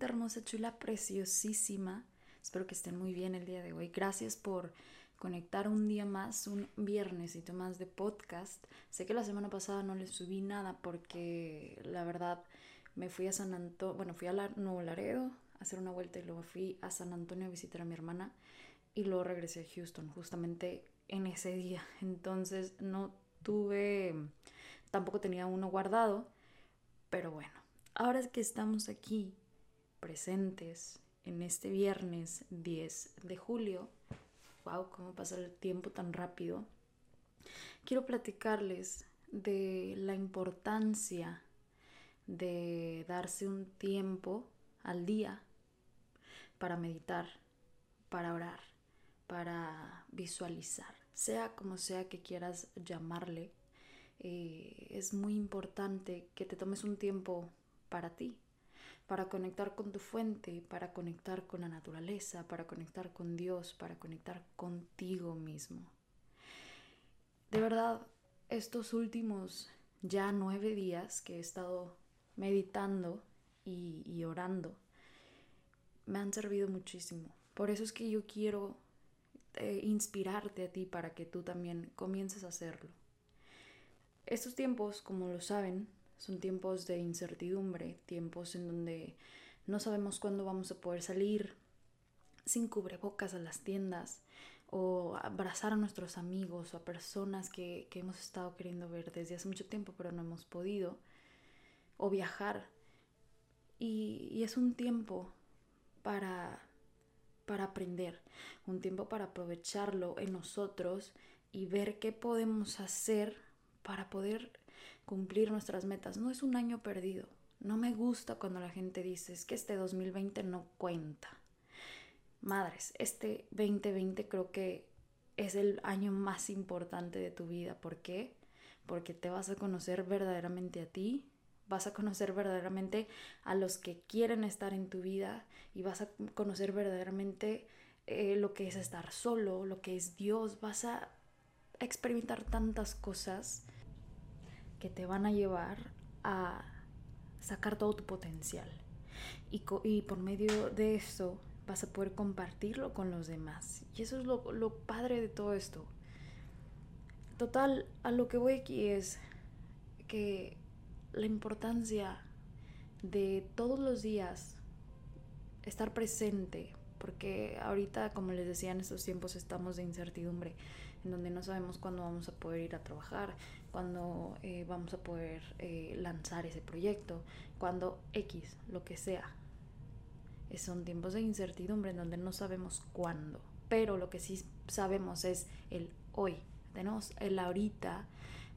Hermosa, chula, preciosísima. Espero que estén muy bien el día de hoy. Gracias por conectar un día más, un viernesito más de podcast. Sé que la semana pasada no les subí nada porque la verdad me fui a San Antonio, bueno, fui a Nuevo Laredo a hacer una vuelta y luego fui a San Antonio a visitar a mi hermana y luego regresé a Houston justamente en ese día. Entonces no tuve, tampoco tenía uno guardado, pero bueno Ahora que estamos aquí presentes en este viernes 10 de julio, wow, cómo pasa el tiempo tan rápido, quiero platicarles de la importancia de darse un tiempo al día para meditar, para orar, para visualizar, sea como sea que quieras llamarle. Eh, es muy importante que te tomes un tiempo para ti, para conectar con tu fuente, para conectar con la naturaleza, para conectar con Dios, para conectar contigo mismo. De verdad, estos últimos ya nueve días que he estado meditando y, orando, me han servido muchísimo. Por eso es que yo quiero eh, inspirarte a ti para que tú también comiences a hacerlo. Estos tiempos, como lo saben, son tiempos de incertidumbre, tiempos en donde no sabemos cuándo vamos a poder salir sin cubrebocas a las tiendas o abrazar a nuestros amigos o a personas que, hemos estado queriendo ver desde hace mucho tiempo pero no hemos podido o viajar. Y, y es un tiempo para, para aprender, un tiempo para aprovecharlo en nosotros y ver qué podemos hacer para poder cumplir nuestras metas. No es un año perdido. No me gusta cuando la gente dice es que este 2020 no cuenta. Madres, este 2020 creo que es el año más importante de tu vida. ¿Por qué? Porque te vas a conocer verdaderamente a ti, vas a conocer verdaderamente a los que quieren estar en tu vida y vas a conocer verdaderamente eh, lo que es estar solo, lo que es Dios, vas a experimentar tantas cosas que te van a llevar a sacar todo tu potencial. Y, por medio de eso vas a poder compartirlo con los demás. Y eso es lo, lo padre de todo esto. Total, a lo que voy aquí es que la importancia de todos los días estar presente, porque ahorita, como les decía, en estos tiempos estamos de incertidumbre, en donde no sabemos cuándo vamos a poder ir a trabajar, cuándo eh, vamos a poder eh, lanzar ese proyecto, cuando X, lo que sea. Son tiempos de incertidumbre en donde no sabemos cuándo, pero lo que sí sabemos es el hoy. Tenemos el ahorita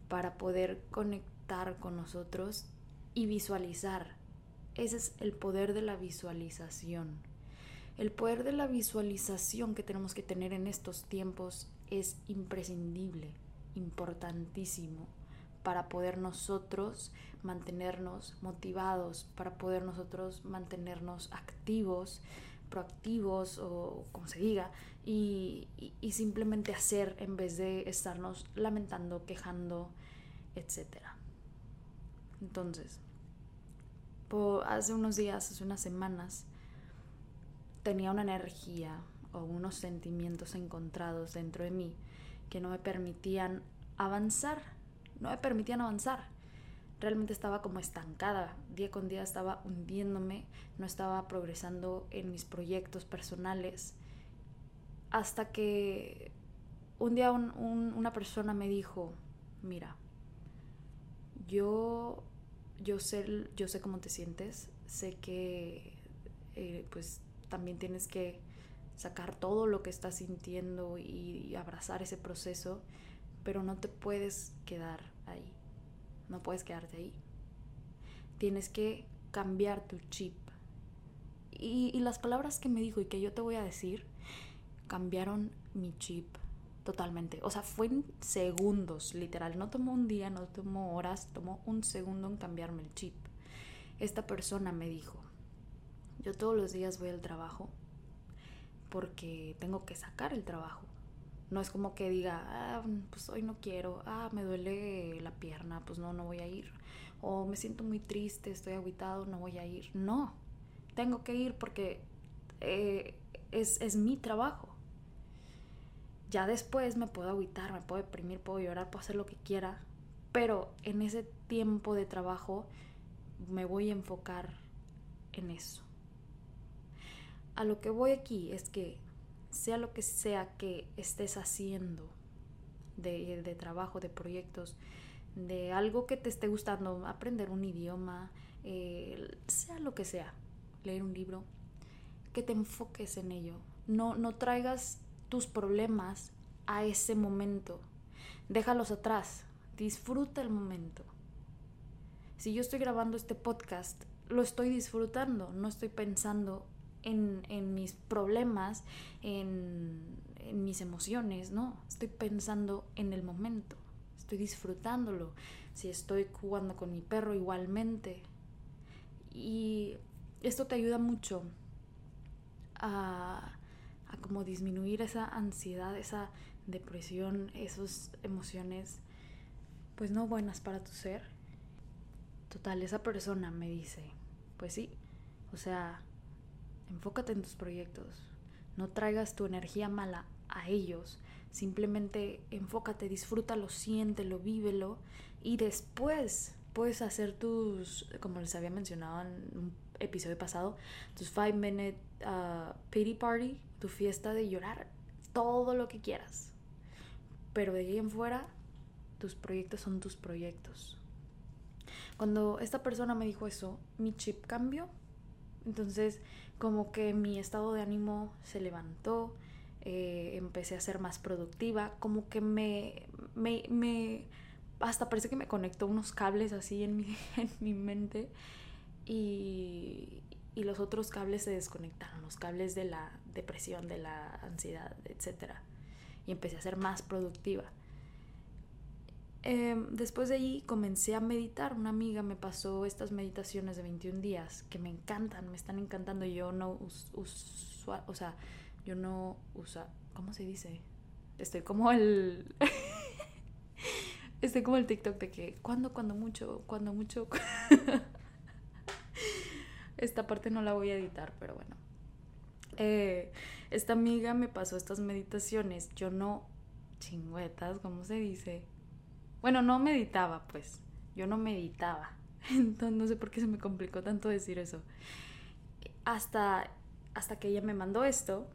para poder conectar con nosotros y visualizar. Ese es el poder de la visualización. El poder de la visualización que tenemos que tener en estos tiempos es imprescindible importantísimo para poder nosotros mantenernos motivados, para poder nosotros mantenernos activos, proactivos o como se diga, y, simplemente hacer en vez de estarnos lamentando, quejando, etc. Entonces, hace unos días, hace unas semanas, tenía una energía o unos sentimientos encontrados dentro de mí que no me permitían avanzar, no me permitían avanzar. Realmente estaba como estancada, día con día estaba hundiéndome, no estaba progresando en mis proyectos personales, hasta que un día una persona me dijo, mira, yo, yo, sé, yo sé cómo te sientes, sé que eh, pues también tienes que sacar todo lo que estás sintiendo y abrazar ese proceso, pero no te puedes quedar ahí, no puedes quedarte ahí. Tienes que cambiar tu chip. Y, las palabras que me dijo y que yo te voy a decir cambiaron mi chip totalmente. O sea, fue en segundos, literal. No tomó un día, no tomó horas, tomó un segundo en cambiarme el chip. Esta persona me dijo, yo todos los días voy al trabajo porque tengo que sacar el trabajo. No es como que diga, ah, pues hoy no quiero, ah, me duele la pierna, pues no, no voy a ir. O me siento muy triste, estoy aguitado, no voy a ir. No, tengo que ir porque eh, es, es mi trabajo. Ya después me puedo agüitar, me puedo deprimir, puedo llorar, puedo hacer lo que quiera, pero en ese tiempo de trabajo me voy a enfocar en eso. A lo que voy aquí es que sea lo que sea que estés haciendo de, de trabajo, de proyectos, de algo que te esté gustando, aprender un idioma, eh, sea lo que sea, leer un libro, que te enfoques en ello. No, no traigas tus problemas a ese momento. Déjalos atrás. Disfruta el momento. Si yo estoy grabando este podcast, lo estoy disfrutando, no estoy pensando en, mis problemas, en, en mis emociones, no, estoy pensando en el momento, estoy disfrutándolo. Si estoy jugando con mi perro igualmente. Y esto te ayuda mucho a, a como disminuir esa ansiedad, esa depresión, esas emociones pues no buenas para tu ser. Total, esa persona me dice, pues sí, o sea, enfócate en tus proyectos, no traigas tu energía mala a ellos, simplemente enfócate, disfrútalo, siéntelo, vívelo y después puedes hacer tus, como les había mencionado en un episodio pasado, tus five minute uh, pity party, tu fiesta de llorar, todo lo que quieras. Pero de ahí en fuera, tus proyectos son tus proyectos. Cuando esta persona me dijo eso, mi chip cambió. Entonces, como que mi estado de ánimo se levantó, eh, empecé a ser más productiva, como que me, me, me, hasta parece que me conectó unos cables así en mi, en mi mente y, y los otros cables se desconectaron, los cables de la depresión, de la ansiedad, etc. Y empecé a ser más productiva. Em, después de allí comencé a meditar. Una amiga me pasó estas meditaciones de 21 días que me encantan, me están encantando. Yo no uso, o sea, yo no usa, ¿cómo se dice? Estoy como el, estoy como el TikTok de que cuando, cuando mucho, cuando mucho. Esta parte no la voy a editar, pero bueno. Eh, esta amiga me pasó estas meditaciones. Yo no, chingüetas, ¿cómo se dice? Bueno, no meditaba, pues. Yo no meditaba. Entonces no sé por qué se me complicó tanto decir eso. Hasta, hasta que ella me mandó esto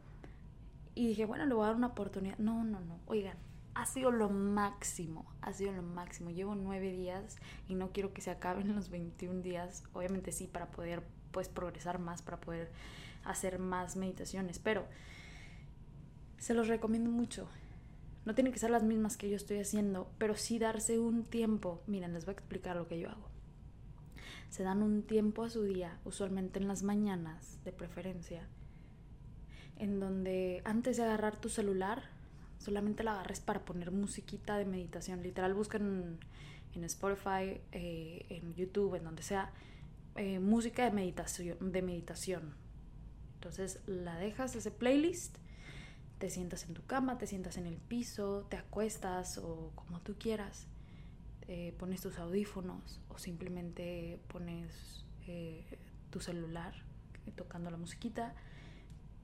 y dije, bueno, le voy a dar una oportunidad. No, no, no. Oigan, ha sido lo máximo, ha sido lo máximo. Llevo nueve días y no quiero que se acaben los 21 días. Obviamente sí, para poder pues progresar más, para poder hacer más meditaciones, pero se los recomiendo mucho. No tienen que ser las mismas que yo estoy haciendo, pero sí darse un tiempo. Miren, les voy a explicar lo que yo hago. Se dan un tiempo a su día, usualmente en las mañanas, de preferencia, en donde antes de agarrar tu celular, solamente la agarres para poner musiquita de meditación. Literal, buscan en Spotify, eh, en YouTube, en donde sea, eh, música de meditación, de meditación. Entonces la dejas ese playlist, te sientas en tu cama, te sientas en el piso, te acuestas o como tú quieras, eh, pones tus audífonos o simplemente pones eh, tu celular tocando la musiquita,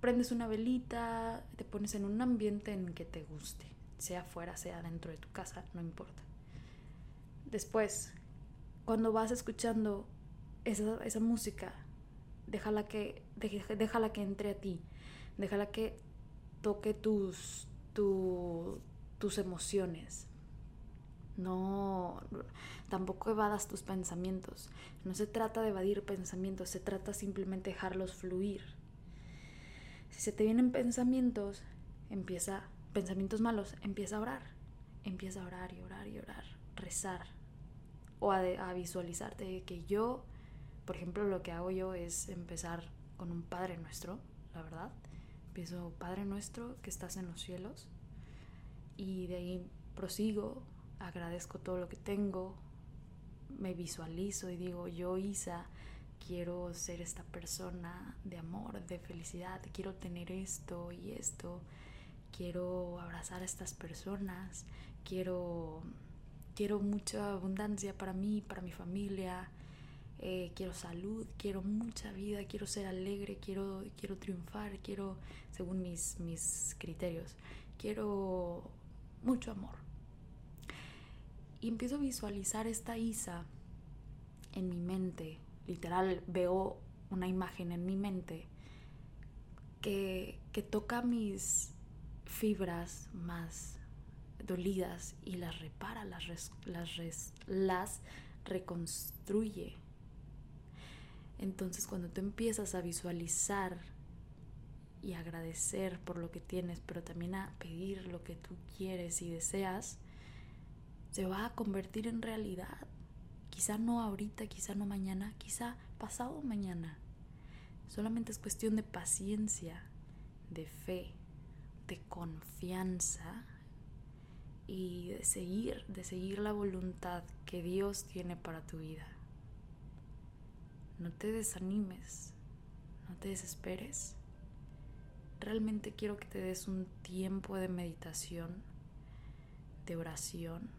prendes una velita, te pones en un ambiente en que te guste, sea fuera, sea dentro de tu casa, no importa. Después, cuando vas escuchando esa, esa música, déjala que, déjala que entre a ti, déjala que toque tus, tus emociones. No, tampoco evadas tus pensamientos. No se trata de evadir pensamientos, se trata simplemente de dejarlos fluir. Si se te vienen pensamientos, empieza, pensamientos malos, empieza a orar. Empieza a orar y orar y orar, rezar. O a, a visualizarte que yo por ejemplo, lo que hago yo es empezar con un Padre Nuestro, la verdad. Empiezo Padre Nuestro que estás en los cielos y de ahí prosigo, agradezco todo lo que tengo, me visualizo y digo, yo Isa, quiero ser esta persona de amor, de felicidad, quiero tener esto y esto, quiero abrazar a estas personas, quiero, quiero mucha abundancia para mí, para mi familia, eh, quiero salud, quiero mucha vida, quiero ser alegre, quiero, quiero triunfar, quiero, según mis, mis criterios, quiero mucho amor. Y empiezo a visualizar esta Isa en mi mente, literal, veo una imagen en mi mente que, que toca mis fibras más dolidas y las repara, las, las, las reconstruye. Entonces cuando tú empiezas a visualizar y agradecer por lo que tienes, pero también a pedir lo que tú quieres y deseas, se va a convertir en realidad. Quizá no ahorita, quizá no mañana, quizá pasado mañana. Solamente es cuestión de paciencia, de fe, de confianza y de seguir, de seguir la voluntad que Dios tiene para tu vida. No te desanimes, no te desesperes. Realmente quiero que te des un tiempo de meditación, de oración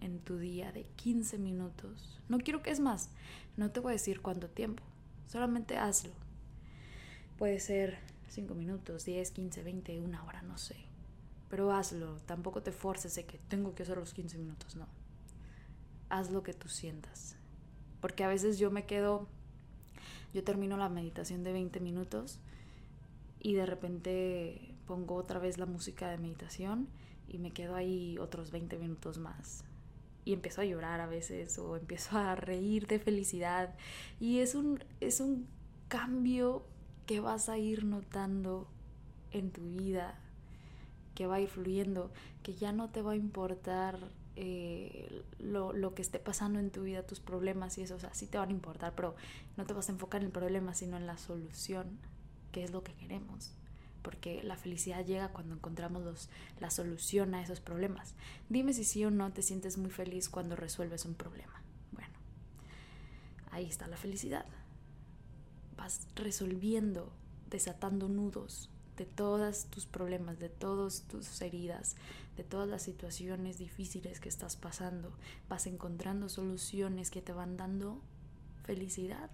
en tu día de 15 minutos. No quiero que es más, no te voy a decir cuánto tiempo, solamente hazlo. Puede ser 5 minutos, 10, 15, 20, una hora, no sé pero hazlo, tampoco te forces de que tengo que hacer los 15 minutos, no. Haz lo que tú sientas. Porque a veces yo me quedo, yo termino la meditación de 20 minutos y de repente pongo otra vez la música de meditación y me quedo ahí otros 20 minutos más. Y empiezo a llorar a veces o empiezo a reír de felicidad. Y es un, es un cambio que vas a ir notando en tu vida que va a ir fluyendo, que ya no te va a importar eh, lo, lo, que esté pasando en tu vida, tus problemas y eso, o sea, te van a importar, pero no te vas a enfocar en el problema, sino en la solución, que es lo que queremos. Porque la felicidad llega cuando encontramos los, la solución a esos problemas. Dime si sí o no te sientes muy feliz cuando resuelves un problema. Bueno, ahí está la felicidad. Vas resolviendo, desatando nudos, de todos tus problemas, de todas tus heridas, de todas las situaciones difíciles que estás pasando. Vas encontrando soluciones que te van dando felicidad.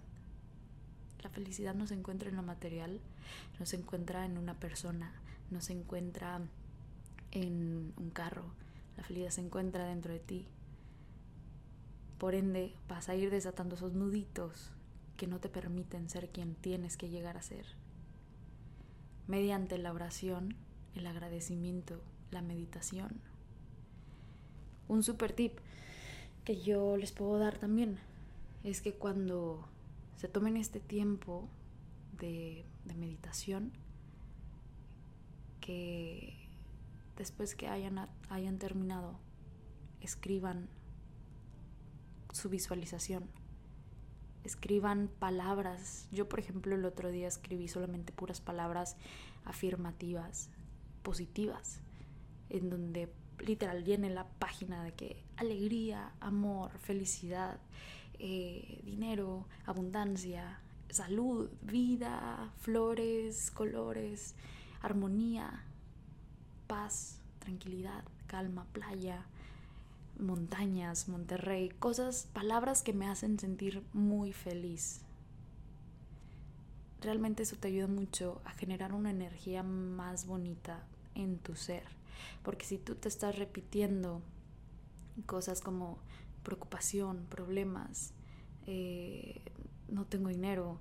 La felicidad no se encuentra en lo material, no se encuentra en una persona, no se encuentra en un carro. La felicidad se encuentra dentro de ti. Por ende, vas a ir desatando esos nuditos que no te permiten ser quien tienes que llegar a ser mediante la oración, el agradecimiento, la meditación. Un super tip que yo les puedo dar también es que cuando se tomen este tiempo de, meditación, que después que hayan, hayan terminado, escriban su visualización escriban palabras. Yo, por ejemplo, el otro día escribí solamente puras palabras afirmativas, positivas, en donde literal llene la página de que alegría, amor, felicidad, eh, dinero, abundancia, salud, vida, flores, colores, armonía, paz, tranquilidad, calma, playa, montañas, Monterrey, cosas, palabras que me hacen sentir muy feliz. Realmente eso te ayuda mucho a generar una energía más bonita en tu ser. Porque si tú te estás repitiendo cosas como preocupación, problemas, eh, no tengo dinero,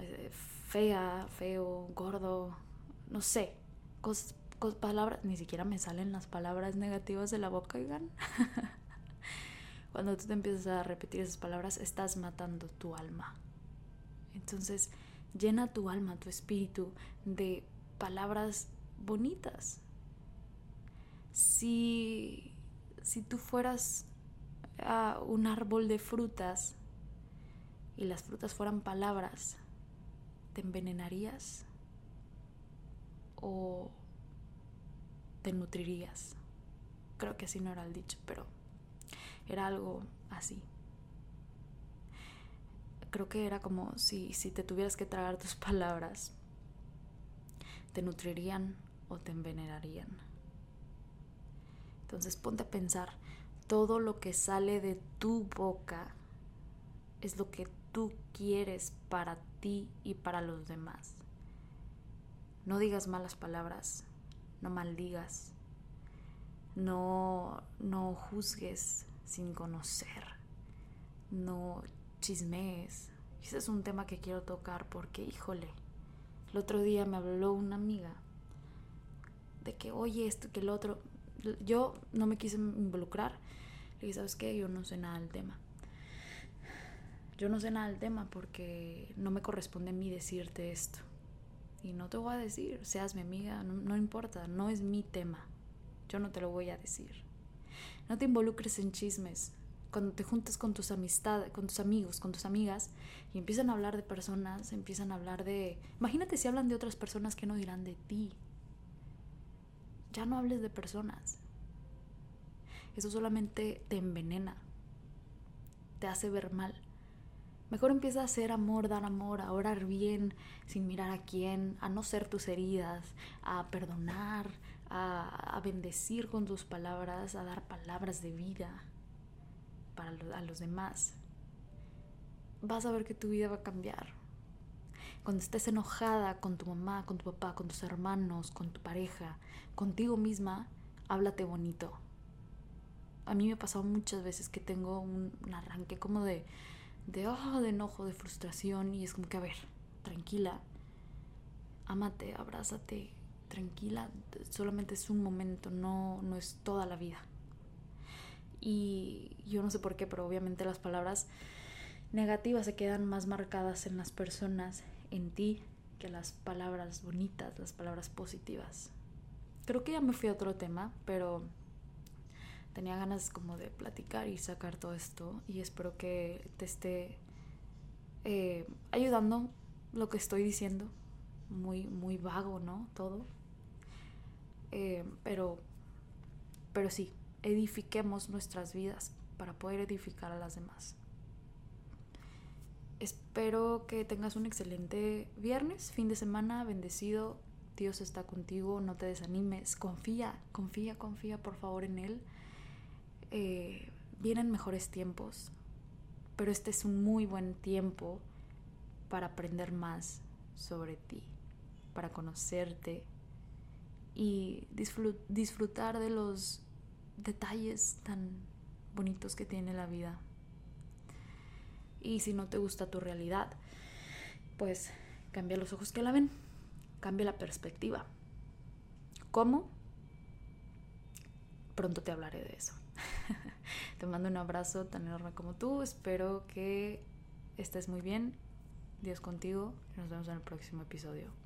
eh, fea, feo, gordo, no sé, cosas palabras, ni siquiera me salen las palabras negativas de la boca, oigan. Cuando tú te empiezas a repetir esas palabras, estás matando tu alma. Entonces, llena tu alma, tu espíritu de palabras bonitas. Si, si tú fueras a un árbol de frutas y las frutas fueran palabras, ¿te envenenarías? ¿O te nutrirías. Creo que así no era el dicho, pero era algo así. Creo que era como si, si te tuvieras que tragar tus palabras, te nutrirían o te envenenarían. Entonces ponte a pensar, todo lo que sale de tu boca es lo que tú quieres para ti y para los demás. No digas malas palabras, no maldigas, no, no juzgues sin conocer, no chismees. Ese es un tema que quiero tocar porque, híjole, el otro día me habló una amiga de que, oye, esto, que el otro. Yo no me quise involucrar. Le dije, ¿sabes qué? Yo no sé nada del tema. Yo no sé nada del tema porque no me corresponde a mí decirte esto. Y no te voy a decir, seas mi amiga, no, importa, no es mi tema. Yo no te lo voy a decir. No te involucres en chismes. Cuando te juntes con tus amistades, con tus amigos, con tus amigas y empiezan a hablar de personas, empiezan a hablar de... Imagínate si hablan de otras personas que no dirán de ti. Ya no hables de personas. Eso solamente te envenena. Te hace ver mal. Mejor empieza a hacer amor, dar amor, a orar bien, sin mirar a quién, a no ser tus heridas, a perdonar, a, bendecir con tus palabras, a dar palabras de vida para a los demás. Vas a ver que tu vida va a cambiar. Cuando estés enojada con tu mamá, con tu papá, con tus hermanos, con tu pareja, contigo misma, háblate bonito. A mí me ha pasado muchas veces que tengo un, arranque como de, de, oh, de enojo, de frustración, y es como que, a ver, tranquila, ámate, abrázate, tranquila, solamente es un momento, no, no es toda la vida. Y yo no sé por qué, pero obviamente las palabras negativas se quedan más marcadas en las personas, en ti, que las palabras bonitas, las palabras positivas. Creo que ya me fui a otro tema, pero tenía ganas como de platicar y sacar todo esto y espero que te esté eh, ayudando lo que estoy diciendo. Muy, muy vago, ¿no? Todo. Eh, pero, pero sí, edifiquemos nuestras vidas para poder edificar a las demás. Espero que tengas un excelente viernes, fin de semana, bendecido. Dios está contigo, no te desanimes, confía, confía, confía por favor en Él. Eh, vienen mejores tiempos, pero este es un muy buen tiempo para aprender más sobre ti, para conocerte, y disfrutar de los detalles tan bonitos que tiene la vida. Y si no te gusta tu realidad, pues cambia los ojos que la ven, cambia la perspectiva. ¿Cómo? Pronto te hablaré de eso. te mando un abrazo tan enorme como tú. Espero que estés muy bien. Dios contigo. Nos vemos en el próximo episodio.